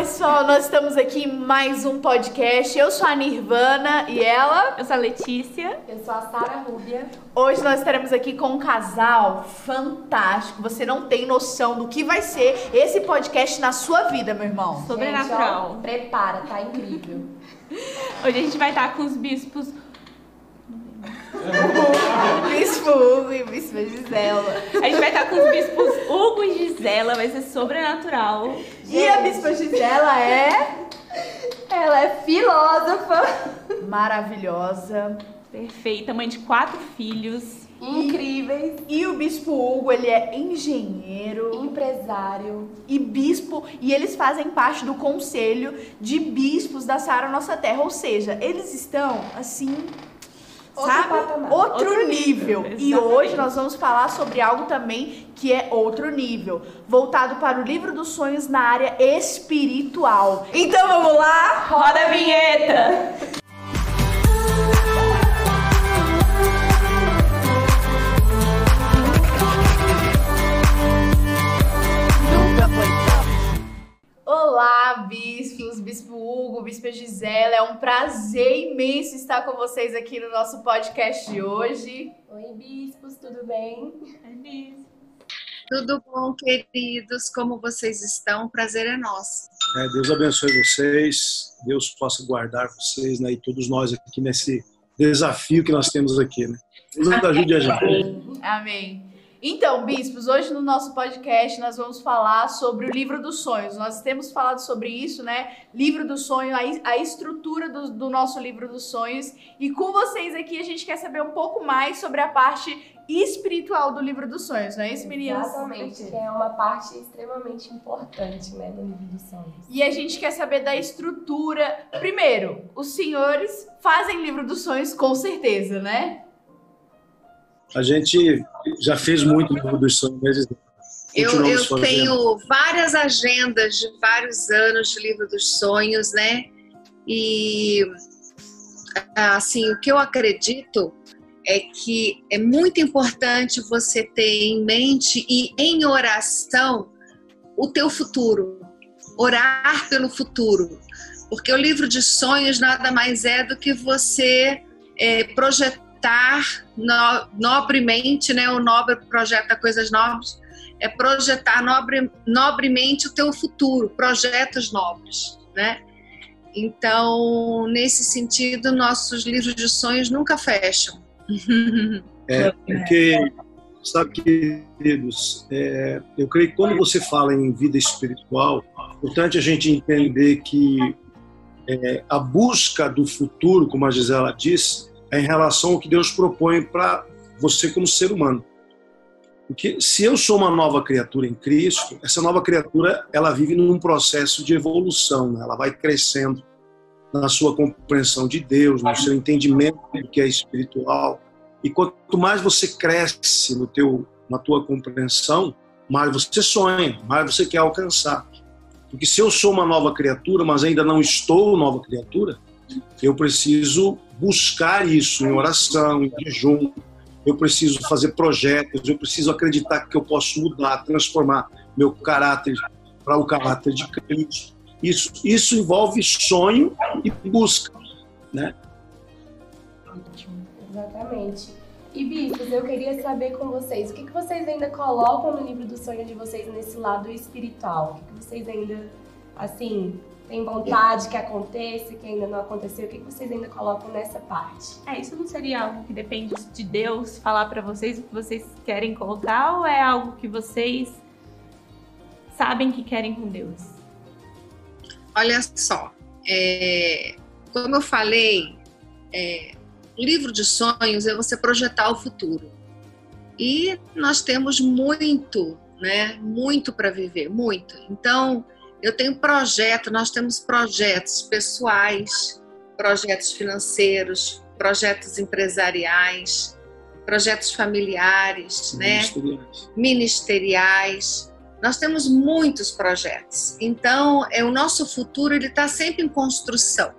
pessoal, nós estamos aqui em mais um podcast. Eu sou a Nirvana e ela. Eu sou a Letícia. Eu sou a Sara Rúbia. Hoje nós estaremos aqui com um casal fantástico. Você não tem noção do que vai ser esse podcast na sua vida, meu irmão. Sobrenatural. Gente, ó, prepara, tá incrível. Hoje a gente vai estar com os bispos. Bispo Hugo e Bispo Gisela. A gente vai estar com os bispos Hugo e Gisela, vai ser sobrenatural. E a Bispa Gisela é Ela é filósofa. maravilhosa. Perfeita, mãe de quatro filhos. Incríveis. E o Bispo Hugo, ele é engenheiro Empresário. e bispo, e eles fazem parte do conselho de bispos da Sara Nossa Terra. Ou seja, eles estão assim. Outro sabe? patamar. Outro, Outro nível. nível, E hoje nós vamos falar sobre algo também que é outro nível, voltado para o livro dos sonhos na área espiritual. Então vamos lá? Roda a vinheta! Olá, bispos, bispo Hugo, bispa Gisela. É um prazer imenso estar com vocês aqui no nosso podcast de hoje. Oi, bispos, tudo bem? Tudo bom, queridos? Como vocês estão? O prazer é nosso. É, Deus abençoe vocês, Deus possa guardar vocês né, e todos nós aqui nesse desafio que nós temos aqui. Né? Deus ajude a gente. Amém. Então, bispos, hoje no nosso podcast nós vamos falar sobre o livro dos sonhos. Nós temos falado sobre isso, né? Livro dos sonhos, a, es- a estrutura do, do nosso livro dos sonhos. E com vocês aqui a gente quer saber um pouco mais sobre a parte espiritual do livro dos sonhos, não é isso, meninas? Exatamente, que é uma parte extremamente importante, né, do livro dos sonhos. E a gente quer saber da estrutura. Primeiro, os senhores fazem livro dos sonhos com certeza, né? A gente já fez muito no livro dos sonhos, mas Eu, eu fazendo. tenho várias agendas de vários anos de livro dos sonhos, né? E assim, o que eu acredito é que é muito importante você ter em mente e em oração o teu futuro, orar pelo futuro, porque o livro de sonhos nada mais é do que você é, projetar no- nobremente, né? O nobre projeta coisas nobres, é projetar nobre, nobremente o teu futuro, projetos nobres, né? Então, nesse sentido, nossos livros de sonhos nunca fecham. É, porque, sabe, queridos, é, eu creio que quando você fala em vida espiritual, é importante a gente entender que é, a busca do futuro, como a Gisela disse, é em relação ao que Deus propõe para você como ser humano. Porque se eu sou uma nova criatura em Cristo, essa nova criatura ela vive num processo de evolução, né? ela vai crescendo na sua compreensão de Deus, no seu entendimento do que é espiritual. E quanto mais você cresce no teu, na tua compreensão, mais você sonha, mais você quer alcançar. Porque se eu sou uma nova criatura, mas ainda não estou nova criatura, eu preciso buscar isso em oração, em jejum. Eu preciso fazer projetos, eu preciso acreditar que eu posso mudar, transformar meu caráter para o caráter de Cristo. Isso, isso envolve sonho e busca, né? Exatamente. E, bispos, eu queria saber com vocês, o que, que vocês ainda colocam no livro dos sonhos de vocês nesse lado espiritual? O que, que vocês ainda, assim, têm vontade que aconteça, que ainda não aconteceu? O que, vocês ainda colocam nessa parte? É, isso não seria algo que depende de Deus falar pra vocês o que vocês querem colocar ou é algo que vocês sabem que querem com Deus? Olha só, é, como eu falei, é, o livro de sonhos é você projetar o futuro. E nós temos muito, né? Muito para viver, muito. Então, eu tenho projeto, nós temos projetos pessoais, projetos financeiros, projetos empresariais, projetos familiares, né? Ministeriais. ministeriais. Nós temos muitos projetos. Então, é o nosso futuro ele está sempre em construção.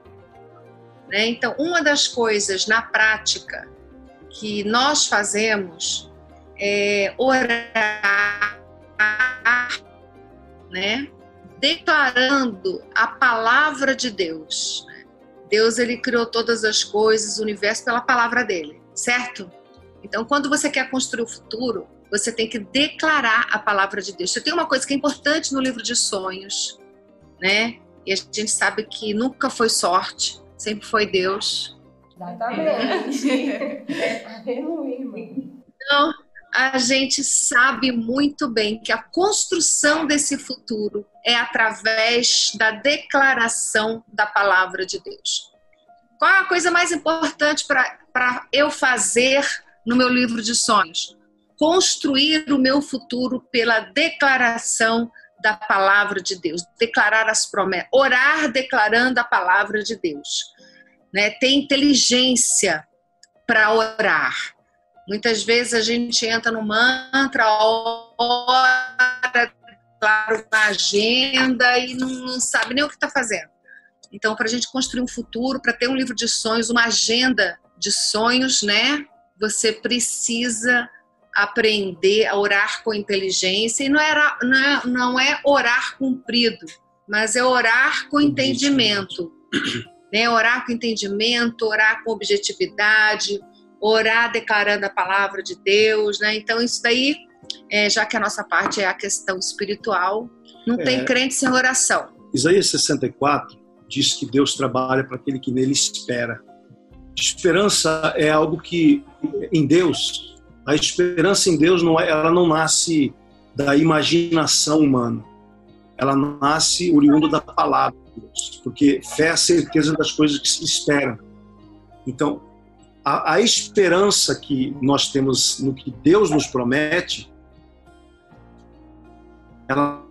Né? Então, uma das coisas na prática que nós fazemos é orar, né? Declarando a palavra de Deus. Deus ele criou todas as coisas, o universo pela palavra dele, certo? Então, quando você quer construir o futuro, você tem que declarar a palavra de Deus. Você tem uma coisa que é importante no livro de sonhos, né? E a gente sabe que nunca foi sorte, sempre foi Deus. Exatamente. Aleluia, irmão. Então, a gente sabe muito bem que a construção desse futuro é através da declaração da palavra de Deus. Qual é a coisa mais importante para eu fazer no meu livro de sonhos? Construir o meu futuro pela declaração da palavra de Deus, declarar as promessas, orar declarando a palavra de Deus, né? Ter inteligência para orar Muitas vezes a gente entra no mantra, ora, claro, na agenda e não, não sabe nem o que está fazendo. Então, para a gente construir um futuro, para ter um livro de sonhos, uma agenda de sonhos, né? Você precisa aprender a orar com inteligência e não, era, não, é, não é orar cumprido, mas é orar com entendimento. Né? Orar com entendimento, orar com objetividade, orar declarando a palavra de Deus, né? Então isso daí, é, já que a nossa parte é a questão espiritual, não é. tem crente sem oração. Isaías 64 diz que Deus trabalha para aquele que nele espera. Esperança é algo que em Deus, a esperança em Deus não é, ela não nasce da imaginação humana. Ela nasce oriundo da palavra de Deus, porque fé é a certeza das coisas que se esperam. Então, a, a esperança que nós temos no que Deus nos promete, ela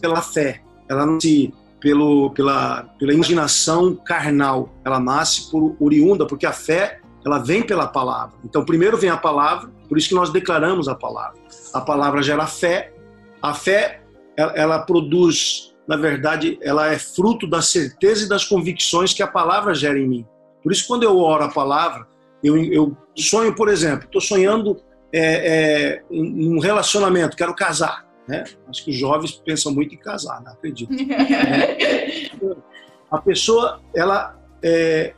pela fé, ela nasce pelo, pela, pela imaginação carnal, ela nasce por oriunda, porque a fé ela vem pela palavra. Então, primeiro vem a palavra, por isso que nós declaramos a palavra. A palavra gera fé, a fé ela, ela produz, na verdade, ela é fruto da certeza e das convicções que a palavra gera em mim. Por isso, quando eu oro a palavra, eu, eu sonho, por exemplo, estou sonhando é, é, um relacionamento, quero casar. Né? Acho que os jovens pensam muito em casar, não acredito. é. A pessoa, ela, é,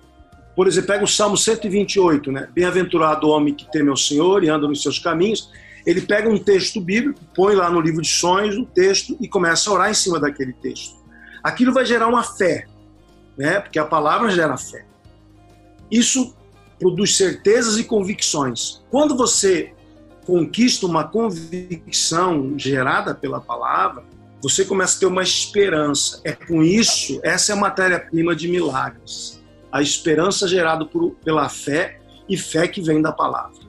por exemplo, pega o Salmo 128, né? Bem-aventurado o homem que teme ao Senhor e anda nos seus caminhos. Ele pega um texto bíblico, põe lá no livro de sonhos o texto e começa a orar em cima daquele texto. Aquilo vai gerar uma fé, né? Porque a palavra gera fé. Isso produz certezas e convicções. Quando você conquista uma convicção gerada pela palavra, você começa a ter uma esperança. É com isso, essa é a matéria-prima de milagres. A esperança gerada por, pela fé e fé que vem da palavra.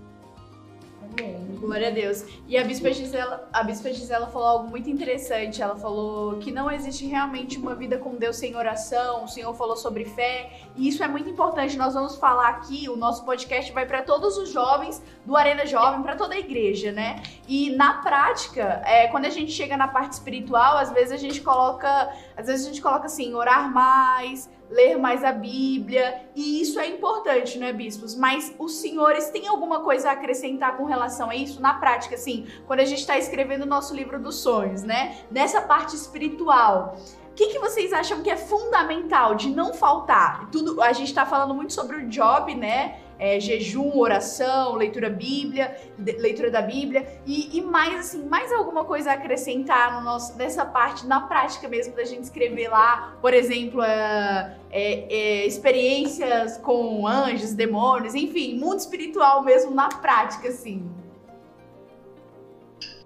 Glória a Deus. E a Bispa, Gisela, a Bispa Gisela falou algo muito interessante. Ela falou que não existe realmente uma vida com Deus sem oração. O Senhor falou sobre fé. E isso é muito importante. Nós vamos falar aqui, o nosso podcast vai para todos os jovens do Arena Jovem, para toda a igreja, né? E na prática, é, quando a gente chega na parte espiritual, às vezes a gente coloca, às vezes a gente coloca assim, orar mais, ler mais a Bíblia, e isso é importante, né, bispos? Mas os senhores têm alguma coisa a acrescentar com relação a isso na prática, assim, quando a gente está escrevendo o nosso livro dos sonhos, né? Nessa parte espiritual. O que, que vocês acham que é fundamental de não faltar? Tudo, a gente está falando muito sobre o job, né? é, jejum, oração, leitura Bíblia, leitura da Bíblia e, e, mais assim, mais alguma coisa a acrescentar no nosso, nessa parte, na prática mesmo da gente escrever lá, por exemplo, é, é, experiências com anjos, demônios, enfim, mundo espiritual mesmo na prática, assim.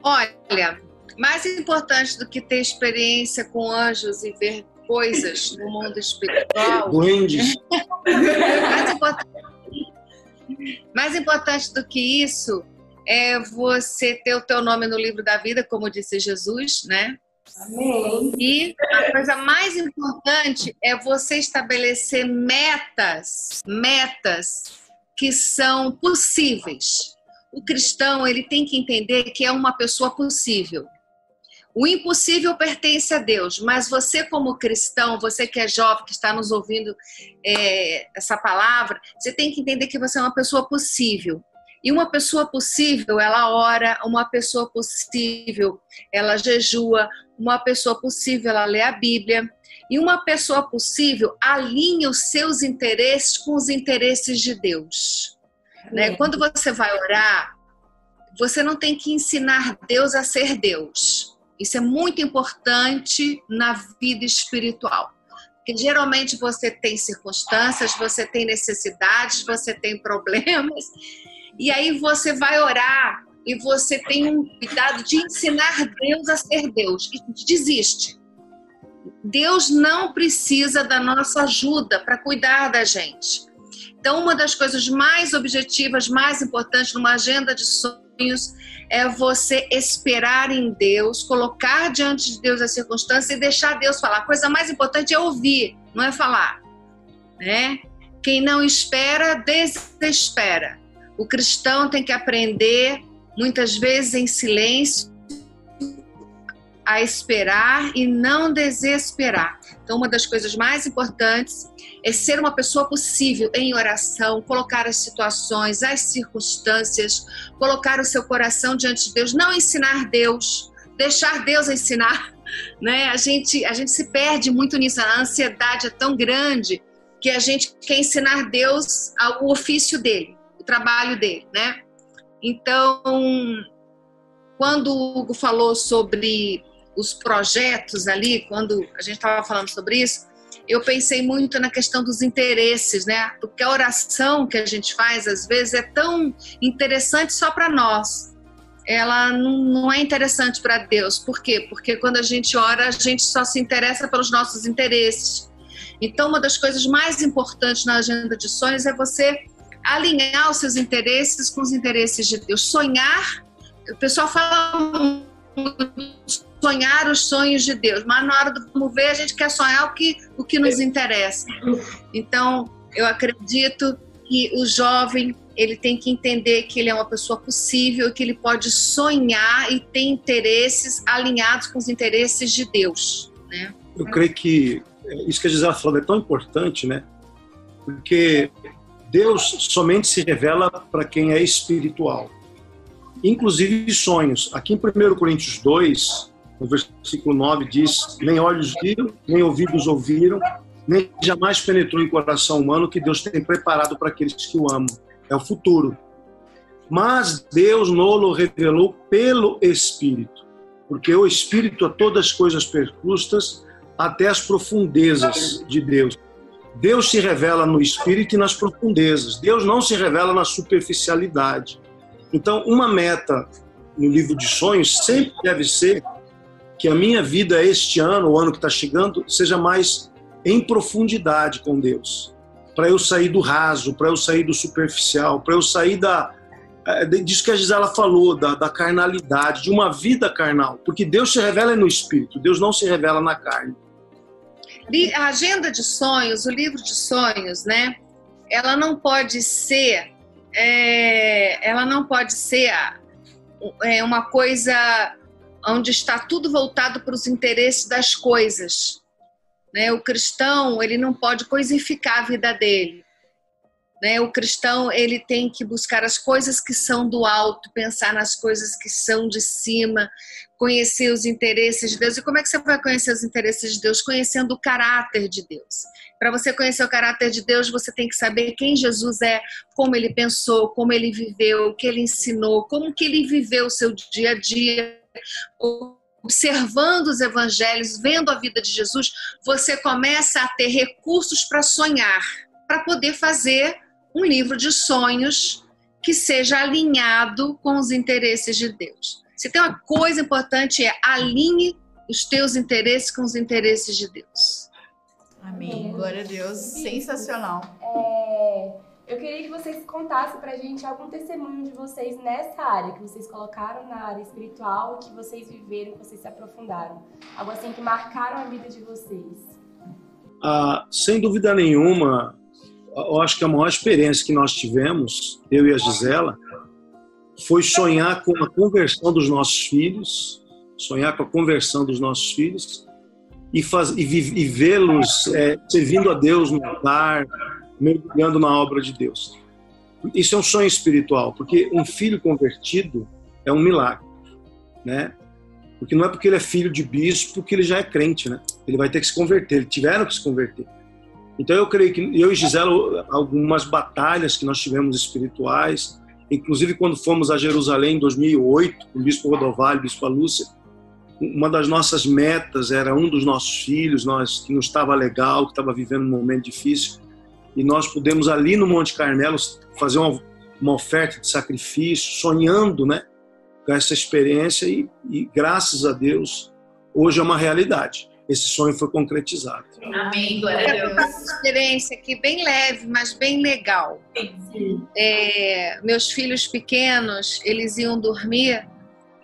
Olha, mais importante do que ter experiência com anjos e ver coisas no mundo espiritual. Duendes. mais importante mais importante do que isso é você ter o teu nome no livro da vida, como disse Jesus, né? Amém. E a coisa mais importante é você estabelecer metas, metas que são possíveis. O cristão ele tem que entender que é uma pessoa possível. O impossível pertence a Deus, mas você, como cristão, você que é jovem, que está nos ouvindo é, essa palavra, você tem que entender que você é uma pessoa possível. E uma pessoa possível, ela ora, uma pessoa possível, ela jejua, uma pessoa possível, ela lê a Bíblia. E uma pessoa possível alinha os seus interesses com os interesses de Deus. Né? Quando você vai orar, você não tem que ensinar Deus a ser Deus. Isso é muito importante na vida espiritual. Porque geralmente você tem circunstâncias, você tem necessidades, você tem problemas, e aí você vai orar e você tem um cuidado de ensinar Deus a ser Deus. Desiste. Deus não precisa da nossa ajuda para cuidar da gente. Então, uma das coisas mais objetivas, mais importantes numa agenda de sonhos é você esperar em Deus, colocar diante de Deus as circunstâncias e deixar Deus falar. A coisa mais importante é ouvir, não é falar. Né? Quem não espera, desespera. O cristão tem que aprender, muitas vezes em silêncio, a esperar e não desesperar. Então, uma das coisas mais importantes é ser uma pessoa possível em oração, colocar as situações, as circunstâncias, colocar o seu coração diante de Deus, não ensinar Deus, deixar Deus ensinar. Né? A, gente, a gente se perde muito nisso, a ansiedade é tão grande que a gente quer ensinar Deus o ofício dele, o trabalho dele, né? Então, quando o Hugo falou sobre os projetos ali, quando a gente estava falando sobre isso, eu pensei muito na questão dos interesses, né? Porque a oração que a gente faz, às vezes, é tão interessante só para nós. Ela não é interessante para Deus. Por quê? Porque quando a gente ora, a gente só se interessa pelos nossos interesses. Então, uma das coisas mais importantes na agenda de sonhos é você alinhar os seus interesses com os interesses de Deus. Sonhar, o pessoal fala sonhar os sonhos de Deus, mas na hora do vamos ver, a gente quer sonhar o que, o que nos interessa. Então, eu acredito que o jovem ele tem que entender que ele é uma pessoa possível, que ele pode sonhar e ter interesses alinhados com os interesses de Deus. Né? Eu creio que isso que a Gisela falou é tão importante, né? Porque Deus somente se revela para quem é espiritual, inclusive sonhos. Aqui em 1 Coríntios 2, no versículo 9 diz: Nem olhos viram, nem ouvidos ouviram, nem jamais penetrou em coração humano que Deus tem preparado para aqueles que o amam. É o futuro. Mas Deus nolo revelou pelo Espírito, porque o Espírito a todas as coisas percustas, até as profundezas de Deus. Deus se revela no Espírito e nas profundezas. Deus não se revela na superficialidade. Então, uma meta no livro de sonhos sempre deve ser que a minha vida este ano, o ano que está chegando, seja mais em profundidade com Deus. Para eu sair do raso, para eu sair do superficial, para eu sair da. É, disso que a Gisela falou, da, da carnalidade, de uma vida carnal. Porque Deus se revela no espírito, Deus não se revela na carne. A agenda de sonhos, o livro de sonhos, né? Ela não pode ser. É, ela não pode ser é, uma coisa onde está tudo voltado para os interesses das coisas. Né? O cristão ele não pode coisificar a vida dele. Né? O cristão ele tem que buscar as coisas que são do alto, pensar nas coisas que são de cima, conhecer os interesses de Deus. E como é que você vai conhecer os interesses de Deus? Conhecendo o caráter de Deus. Para você conhecer o caráter de Deus, você tem que saber quem Jesus é, como ele pensou, como ele viveu, o que ele ensinou, como que ele viveu o seu dia a dia, observando os evangelhos, vendo a vida de Jesus, você começa a ter recursos para sonhar, para poder fazer um livro de sonhos que seja alinhado com os interesses de Deus. Se tem uma coisa importante é alinhe os teus interesses com os interesses de Deus. Amém. Glória a Deus. Sensacional. É eu queria que vocês contassem pra gente algum testemunho de vocês nessa área, que vocês colocaram na área espiritual, que vocês viveram, que vocês se aprofundaram. Algo assim que marcaram a vida de vocês. Ah, sem dúvida nenhuma, eu acho que a maior experiência que nós tivemos, eu e a Gisela, foi sonhar com a conversão dos nossos filhos, sonhar com a conversão dos nossos filhos e, e, e vê-los é, servindo a Deus no altar, mergulhando na obra de Deus. isso é um sonho espiritual, porque um filho convertido é um milagre, né? Porque não é porque ele é filho de bispo que ele já é crente, né? Ele vai ter que se converter, eles tiveram que se converter. Então eu creio que eu e Gisela, algumas batalhas que nós tivemos espirituais, inclusive quando fomos a Jerusalém em 2008, com o bispo Rodovalho, bispo Lúcia, uma das nossas metas era um dos nossos filhos, nós que não estava legal, que estava vivendo um momento difícil, e nós pudemos ali no Monte Carmelo fazer uma, uma oferta de sacrifício, sonhando, né, com essa experiência e, e graças a Deus hoje é uma realidade. Esse sonho foi concretizado. Amém, glória a Deus. uma experiência aqui bem leve, mas bem legal. É, meus filhos pequenos, eles iam dormir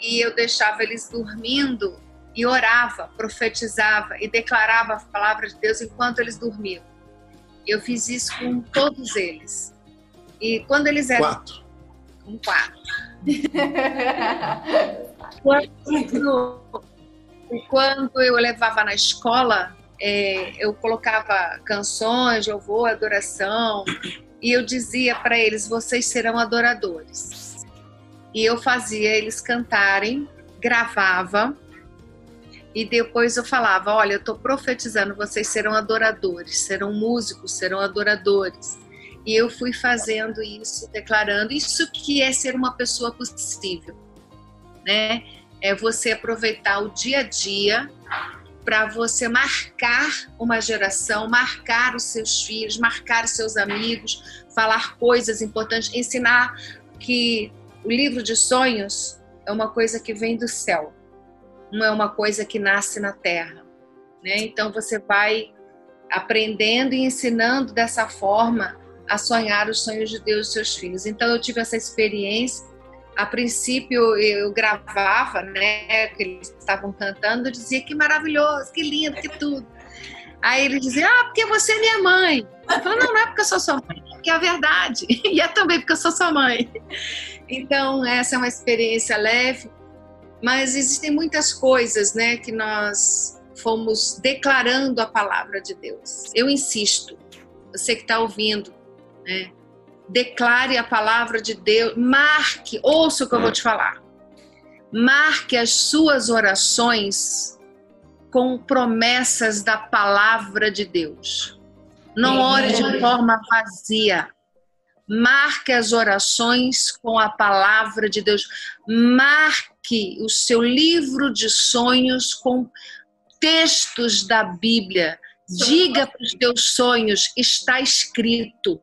e eu deixava eles dormindo e orava, profetizava e declarava a palavra de Deus enquanto eles dormiam. Eu fiz isso com todos eles. E quando eles eram. Quatro. Com quatro. quando, quando eu levava na escola, é, eu colocava canções, louvor, adoração, e eu dizia para eles: vocês serão adoradores. E eu fazia eles cantarem, gravava, e depois eu falava: olha, eu estou profetizando, vocês serão adoradores, serão músicos, serão adoradores. E eu fui fazendo isso, declarando isso que é ser uma pessoa possível, né? É você aproveitar o dia a dia para você marcar uma geração, marcar os seus filhos, marcar os seus amigos, falar coisas importantes, ensinar que o livro de sonhos é uma coisa que vem do céu, não é uma coisa que nasce na terra. Né? Então você vai aprendendo e ensinando dessa forma a sonhar os sonhos de Deus e seus filhos. Então eu tive essa experiência. A princípio eu gravava, né, que eles estavam cantando, eu dizia que maravilhoso, que lindo, que tudo. Aí eles diziam, ah, porque você é minha mãe. Eu falei, não, não é porque eu sou sua mãe, é porque é a verdade. E é também porque eu sou sua mãe. Então, essa é uma experiência leve, mas existem muitas coisas, né, que nós fomos declarando a palavra de Deus. Eu insisto, você que está ouvindo, né, declare a palavra de Deus, marque, ouça o que eu vou te falar. Marque as suas orações com promessas da palavra de Deus. Não ore de forma vazia. Marque as orações com a palavra de Deus. Marque o seu livro de sonhos com textos da Bíblia. Diga para os teus sonhos, está escrito.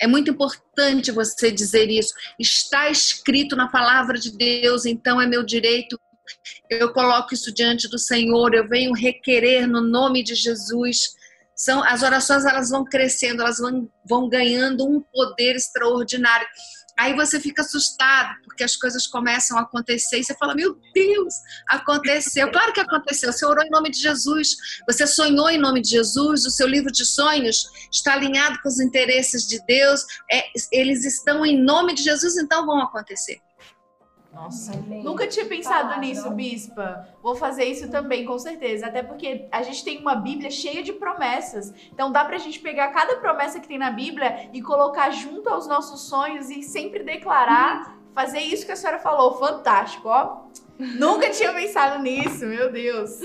É muito importante você dizer isso. Está escrito na palavra de Deus, então é meu direito. Eu coloco isso diante do Senhor, eu venho requerer no nome de Jesus são as orações elas vão crescendo, elas vão, vão ganhando um poder extraordinário. Aí você fica assustado, porque as coisas começam a acontecer e você fala: Meu Deus, aconteceu. Claro que aconteceu. Você orou em nome de Jesus, você sonhou em nome de Jesus, o seu livro de sonhos está alinhado com os interesses de Deus, é, eles estão em nome de Jesus, então vão acontecer. Nossa, nunca tinha pensado nisso, Bispa. Vou fazer isso também, com certeza. Até porque a gente tem uma Bíblia cheia de promessas. Então dá pra gente pegar cada promessa que tem na Bíblia e colocar junto aos nossos sonhos e sempre declarar. Fazer isso que a senhora falou. Fantástico, ó. nunca tinha pensado nisso, meu Deus.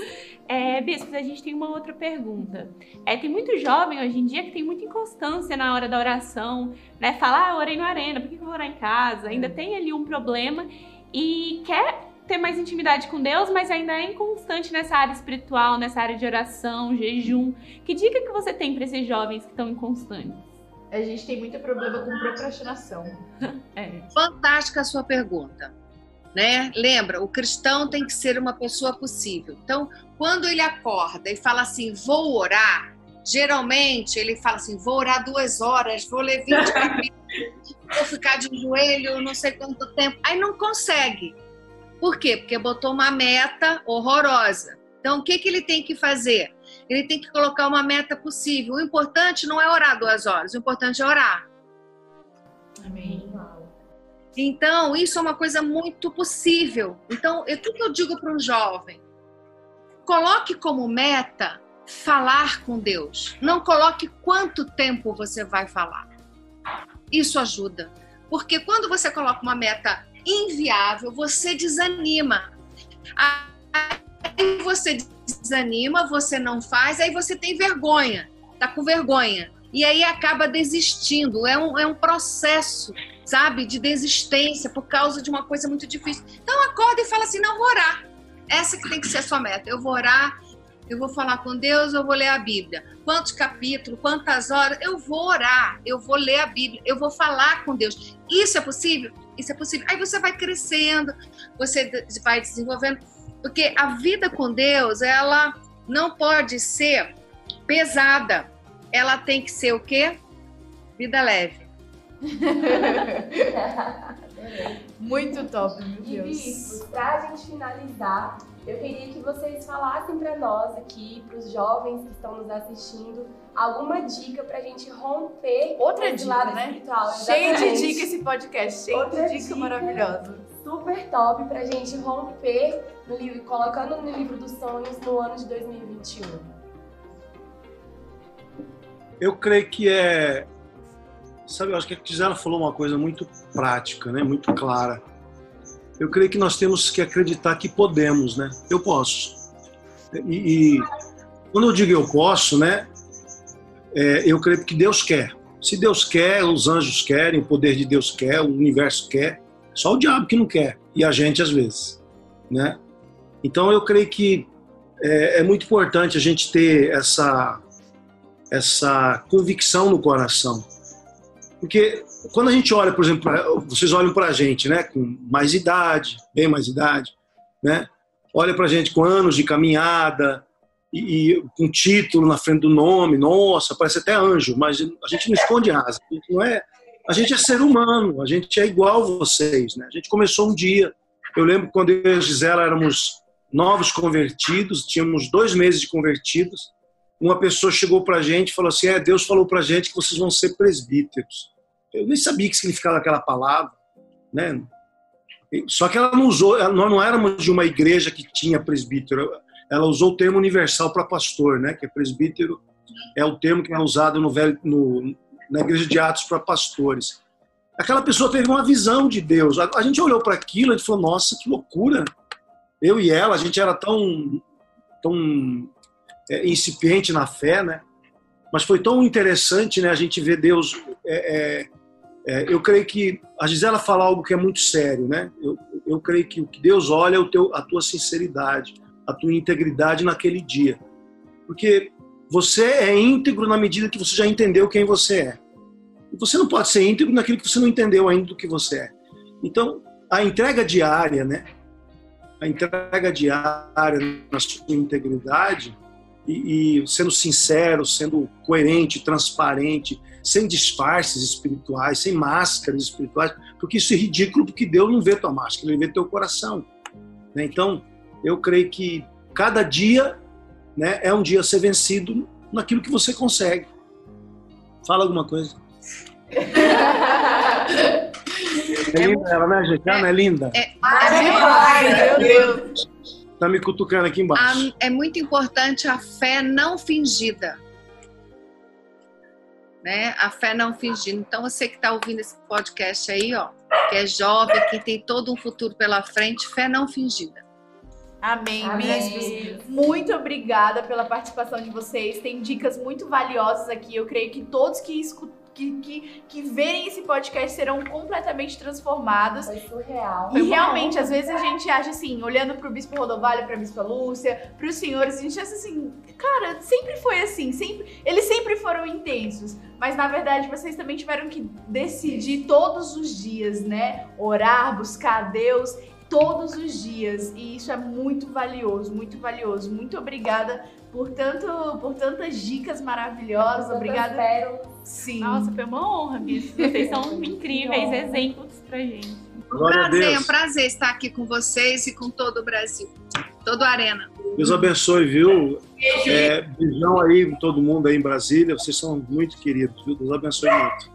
É, Bispo, a gente tem uma outra pergunta. É, tem muito jovem hoje em dia que tem muita inconstância na hora da oração, né? Falar, ah, eu orei no arena, por que eu vou orar em casa? Ainda tem ali um problema e quer ter mais intimidade com Deus, mas ainda é inconstante nessa área espiritual, nessa área de oração, jejum. Que dica que você tem para esses jovens que estão inconstantes? A gente tem muito problema com procrastinação. é. Fantástica a sua pergunta. Né? Lembra, o cristão tem que ser uma pessoa possível. Então, quando ele acorda e fala assim, vou orar, geralmente ele fala assim, vou orar duas horas, vou ler 20 capítulos, vou ficar de joelho não sei quanto tempo. Aí não consegue. Por quê? Porque botou uma meta horrorosa. Então, o que, que ele tem que fazer? Ele tem que colocar uma meta possível. O importante não é orar duas horas, o importante é orar. Amém. Então, isso é uma coisa muito possível. Então, o que eu digo para um jovem? Coloque como meta falar com Deus. Não coloque quanto tempo você vai falar. isso ajuda. Porque quando você coloca uma meta inviável, você desanima. Aí você desanima, você não faz, aí você tem vergonha, tá com vergonha. E aí acaba desistindo. É um, é um processo, sabe, de desistência por causa de uma coisa muito difícil. Então acorda e fala assim: não, vou orar. Essa que tem que ser a sua meta. Eu vou orar, eu vou falar com Deus, eu vou ler a Bíblia. Quantos capítulos, quantas horas? Eu vou orar, eu vou ler a Bíblia, eu vou falar com Deus. Isso é possível? Isso é possível. Aí você vai crescendo, você vai desenvolvendo. Porque a vida com Deus, ela não pode ser pesada. Ela tem que ser o quê? Vida leve. Muito top, meu Deus. E Bispo, pra gente finalizar, eu queria que vocês falassem para nós aqui, para os jovens que estão nos assistindo, alguma dica para a gente romper Outra esse dica, lado né? espiritual. Cheio de dica esse podcast, cheio Outra de dica dica. maravilhosa. Super top para a gente romper no livro, colocando no livro dos sonhos no ano de 2021. Eu creio que é. Sabe, eu acho que a Gisela falou uma coisa muito prática, né? muito clara. Eu creio que nós temos que acreditar que podemos, né? Eu posso. E, e quando eu digo eu posso, né? É, eu creio que Deus quer. Se Deus quer, os anjos querem, o poder de Deus quer, o universo quer. Só o diabo que não quer e a gente às vezes, né? Então eu creio que é, é muito importante a gente ter essa essa convicção no coração. Porque quando a gente olha, por exemplo, pra- vocês olham para a gente, né, com mais idade, bem mais idade, né, olha para a gente com anos de caminhada e, e com título na frente do nome, nossa, parece até anjo, mas a gente não esconde asa, a gente não é, a gente é ser humano, a gente é igual vocês, né, a gente começou um dia, eu lembro quando eu e a Gisela éramos novos convertidos, tínhamos dois meses de convertidos, uma pessoa chegou para a gente e falou assim: é, Deus falou para a gente que vocês vão ser presbíteros. Eu nem sabia o que significava aquela palavra, né? Só que ela não usou, nós não éramos de uma igreja que tinha presbítero. Ela usou o termo universal para pastor, né? Que é presbítero é o termo que é usado no velho, no, na igreja de Atos para pastores. Aquela pessoa teve uma visão de Deus. A, a gente olhou para aquilo e falou: nossa, que loucura! Eu e ela, a gente era tão, tão é, incipiente na fé, né? Mas foi tão interessante, né? A gente ver Deus. é, é, é, eu creio que a Gisela fala algo que é muito sério, né? Eu, eu creio que o que Deus olha é o teu, a tua sinceridade, a tua integridade naquele dia, porque você é íntegro na medida que você já entendeu quem você é. E você não pode ser íntegro naquilo que você não entendeu ainda do que você é. Então, a entrega diária, né? A entrega diária na sua integridade e, e sendo sincero, sendo coerente, transparente, sem disfarces espirituais, sem máscaras espirituais, porque isso é ridículo, porque Deus não vê tua máscara, Ele vê teu coração. né? Então, eu creio que cada dia né, é um dia a ser vencido naquilo que você consegue. Fala alguma coisa. É linda ela, né, gente? Ela não é linda? Ai, meu Deus. Tá me cutucando aqui embaixo. A- é muito importante a fé não fingida. Né? A fé não fingida. Então, você que está ouvindo esse podcast aí, ó, que é jovem, que tem todo um futuro pela frente, fé não fingida. Amém, Amém. bispos. Muito obrigada pela participação de vocês. Tem dicas muito valiosas aqui. Eu creio que todos que escutam. Que, que, que verem esse podcast serão completamente transformados. Foi surreal. E realmente, às vezes a gente acha assim, olhando pro Bispo Rodovalho, pra Bispa Lúcia, pros senhores, a gente acha assim, cara, sempre foi assim, sempre, eles sempre foram intensos. Mas na verdade, vocês também tiveram que decidir todos os dias, né? Orar, buscar a Deus todos os dias. E isso é muito valioso, muito valioso. Muito obrigada por tanto, por tantas dicas maravilhosas. Obrigada. Pérolas. Sim. Nossa, foi uma honra, Bispo. Vocês são incríveis, exemplos pra gente. Glória a prazer, é um prazer estar aqui com vocês e com todo o Brasil, todo a Arena. Deus abençoe, viu? É, beijão aí todo mundo aí em Brasília. Vocês são muito queridos, viu? Deus abençoe muito.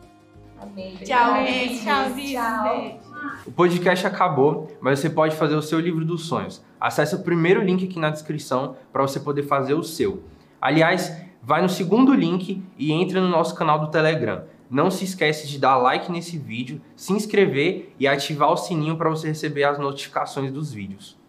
Amém. Tchau, beijo. Tchau. Tchau. O podcast acabou, mas você pode fazer o seu livro dos sonhos. Acesse o primeiro link aqui na descrição para você poder fazer o seu. Aliás, vai no segundo link e entre no nosso canal do Telegram. não se esquece de dar like nesse vídeo, se inscrever e ativar o sininho para você receber as notificações dos vídeos.